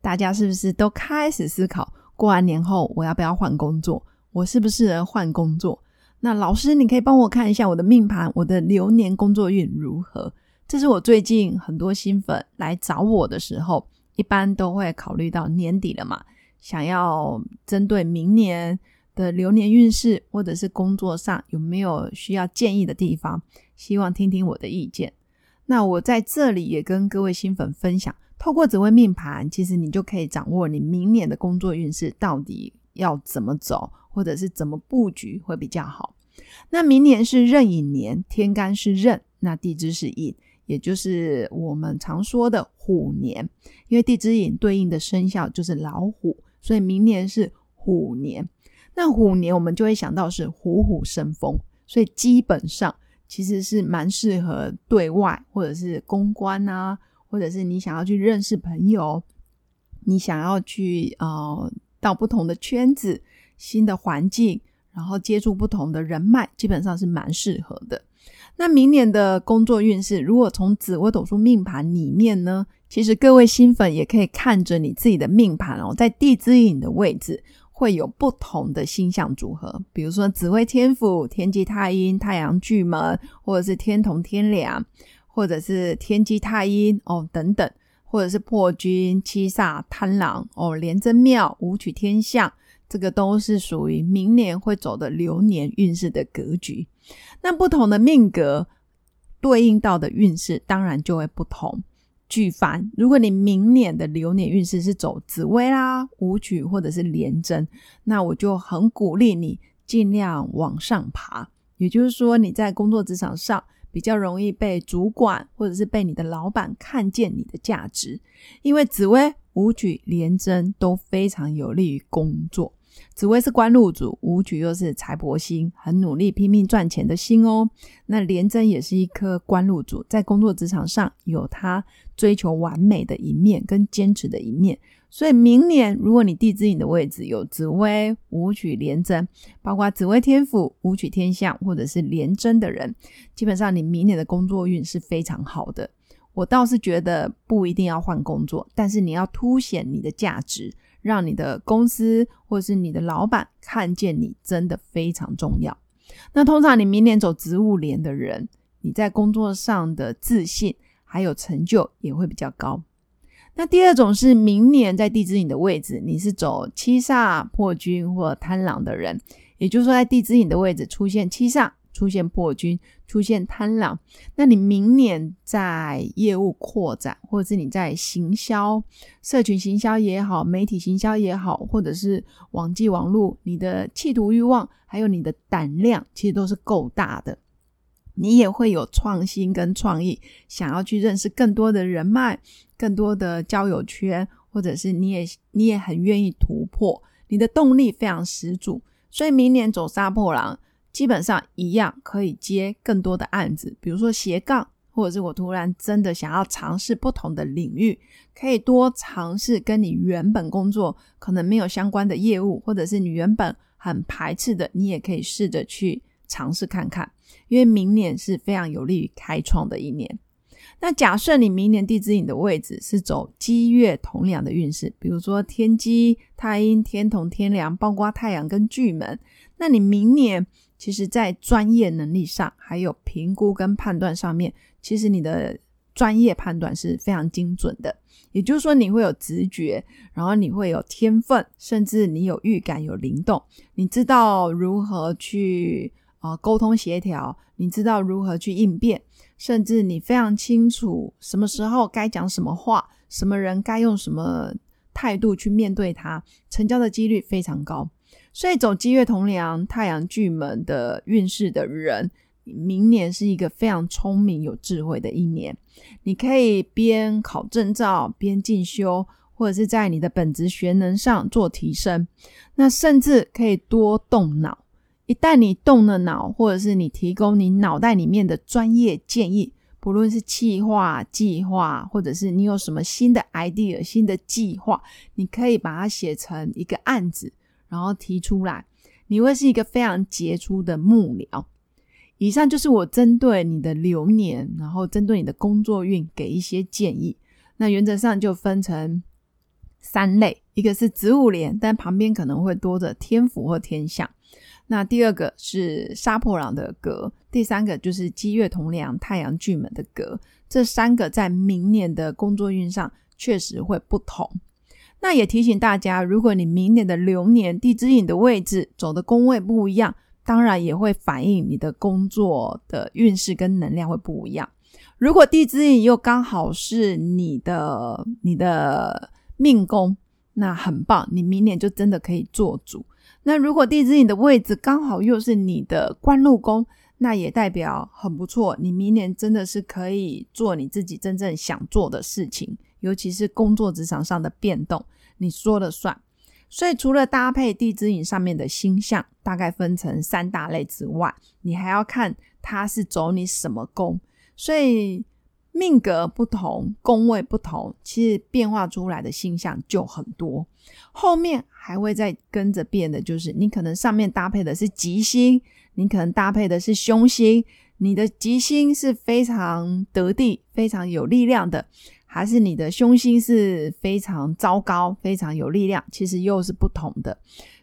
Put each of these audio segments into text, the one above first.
大家是不是都开始思考过完年后我要不要换工作？我适不适合换工作？那老师，你可以帮我看一下我的命盘，我的流年工作运如何？这是我最近很多新粉来找我的时候，一般都会考虑到年底了嘛，想要针对明年的流年运势，或者是工作上有没有需要建议的地方，希望听听我的意见。那我在这里也跟各位新粉分享。透过紫微命盘，其实你就可以掌握你明年的工作运势到底要怎么走，或者是怎么布局会比较好。那明年是壬寅年，天干是壬，那地支是寅，也就是我们常说的虎年。因为地支寅对应的生肖就是老虎，所以明年是虎年。那虎年我们就会想到是虎虎生风，所以基本上其实是蛮适合对外或者是公关啊。或者是你想要去认识朋友，你想要去呃到不同的圈子、新的环境，然后接触不同的人脉，基本上是蛮适合的。那明年的工作运势，如果从紫微斗数命盘里面呢，其实各位新粉也可以看着你自己的命盘哦，在地支引的位置会有不同的星象组合，比如说紫微天府、天机太阴、太阳巨门，或者是天同天梁。或者是天机太阴哦等等，或者是破军七煞贪狼哦廉贞庙武曲天象，这个都是属于明年会走的流年运势的格局。那不同的命格对应到的运势，当然就会不同。举凡如果你明年的流年运势是走紫薇啦、武曲或者是廉贞，那我就很鼓励你尽量往上爬。也就是说，你在工作职场上。比较容易被主管或者是被你的老板看见你的价值，因为紫薇、武曲、廉贞都非常有利于工作。紫薇是官禄主，武曲又是财帛星，很努力拼命赚钱的星哦。那廉贞也是一颗官禄主，在工作职场上有他追求完美的一面跟坚持的一面。所以明年，如果你地支引的位置有紫薇、武曲、廉贞，包括紫薇天府、武曲天相或者是廉贞的人，基本上你明年的工作运是非常好的。我倒是觉得不一定要换工作，但是你要凸显你的价值，让你的公司或者是你的老板看见你，真的非常重要。那通常你明年走植物年的人，你在工作上的自信还有成就也会比较高。那第二种是明年在地支引的位置，你是走七煞破军或贪狼的人，也就是说在地支引的位置出现七煞、出现破军、出现贪狼，那你明年在业务扩展，或者是你在行销、社群行销也好，媒体行销也好，或者是网际网络，你的企图欲望还有你的胆量，其实都是够大的。你也会有创新跟创意，想要去认识更多的人脉、更多的交友圈，或者是你也你也很愿意突破，你的动力非常十足。所以明年走杀破狼，基本上一样可以接更多的案子，比如说斜杠，或者是我突然真的想要尝试不同的领域，可以多尝试跟你原本工作可能没有相关的业务，或者是你原本很排斥的，你也可以试着去。尝试看看，因为明年是非常有利于开创的一年。那假设你明年地支引的位置是走积月同梁的运势，比如说天机、太阴、天同、天梁，包括太阳跟巨门，那你明年其实在专业能力上，还有评估跟判断上面，其实你的专业判断是非常精准的。也就是说，你会有直觉，然后你会有天分，甚至你有预感、有灵动，你知道如何去。啊，沟通协调，你知道如何去应变，甚至你非常清楚什么时候该讲什么话，什么人该用什么态度去面对他，成交的几率非常高。所以走积月同梁、太阳巨门的运势的人，明年是一个非常聪明、有智慧的一年。你可以边考证照边进修。或者是在你的本职学能上做提升。那甚至可以多动脑。一旦你动了脑，或者是你提供你脑袋里面的专业建议，不论是计划、计划，或者是你有什么新的 idea、新的计划，你可以把它写成一个案子，然后提出来。你会是一个非常杰出的幕僚。以上就是我针对你的流年，然后针对你的工作运给一些建议。那原则上就分成三类，一个是植物连，但旁边可能会多着天府或天象。那第二个是杀破狼的格，第三个就是积月同梁、太阳巨门的格。这三个在明年的工作运上确实会不同。那也提醒大家，如果你明年的流年地支引的位置走的宫位不一样，当然也会反映你的工作的运势跟能量会不一样。如果地支引又刚好是你的你的命宫，那很棒，你明年就真的可以做主。那如果地支引的位置刚好又是你的官禄宫，那也代表很不错，你明年真的是可以做你自己真正想做的事情。尤其是工作职场上的变动，你说了算。所以除了搭配地支引上面的星象，大概分成三大类之外，你还要看它是走你什么宫。所以命格不同，宫位不同，其实变化出来的星象就很多。后面还会再跟着变的，就是你可能上面搭配的是吉星，你可能搭配的是凶星。你的吉星是非常得地、非常有力量的。还是你的凶星是非常糟糕、非常有力量，其实又是不同的。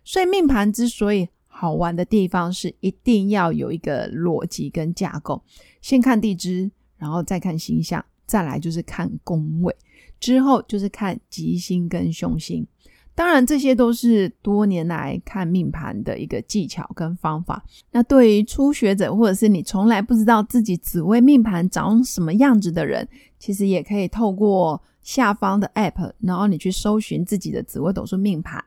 所以命盘之所以好玩的地方，是一定要有一个逻辑跟架构。先看地支，然后再看星象，再来就是看宫位，之后就是看吉星跟凶星。当然，这些都是多年来看命盘的一个技巧跟方法。那对于初学者，或者是你从来不知道自己紫微命盘长什么样子的人，其实也可以透过下方的 App，然后你去搜寻自己的紫微斗数命盘，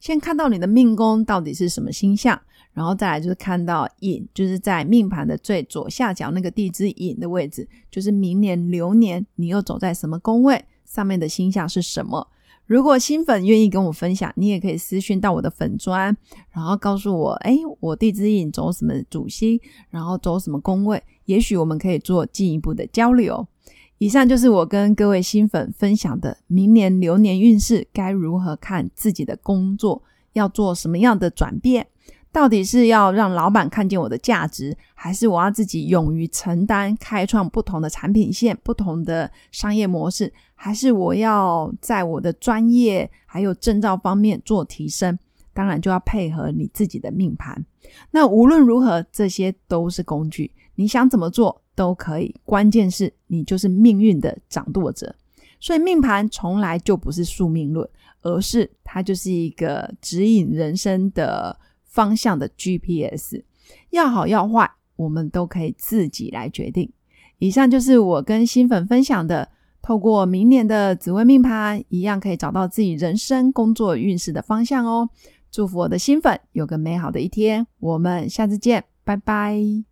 先看到你的命宫到底是什么星象，然后再来就是看到引，就是在命盘的最左下角那个地支引的位置，就是明年流年你又走在什么宫位，上面的星象是什么。如果新粉愿意跟我分享，你也可以私讯到我的粉砖，然后告诉我，哎，我地支引走什么主星，然后走什么宫位，也许我们可以做进一步的交流。以上就是我跟各位新粉分享的明年流年运势该如何看自己的工作，要做什么样的转变。到底是要让老板看见我的价值，还是我要自己勇于承担，开创不同的产品线、不同的商业模式，还是我要在我的专业还有证照方面做提升？当然就要配合你自己的命盘。那无论如何，这些都是工具，你想怎么做都可以。关键是你就是命运的掌舵者，所以命盘从来就不是宿命论，而是它就是一个指引人生的。方向的 GPS 要好要坏，我们都可以自己来决定。以上就是我跟新粉分享的，透过明年的紫微命盘，一样可以找到自己人生工作运势的方向哦。祝福我的新粉有个美好的一天，我们下次见，拜拜。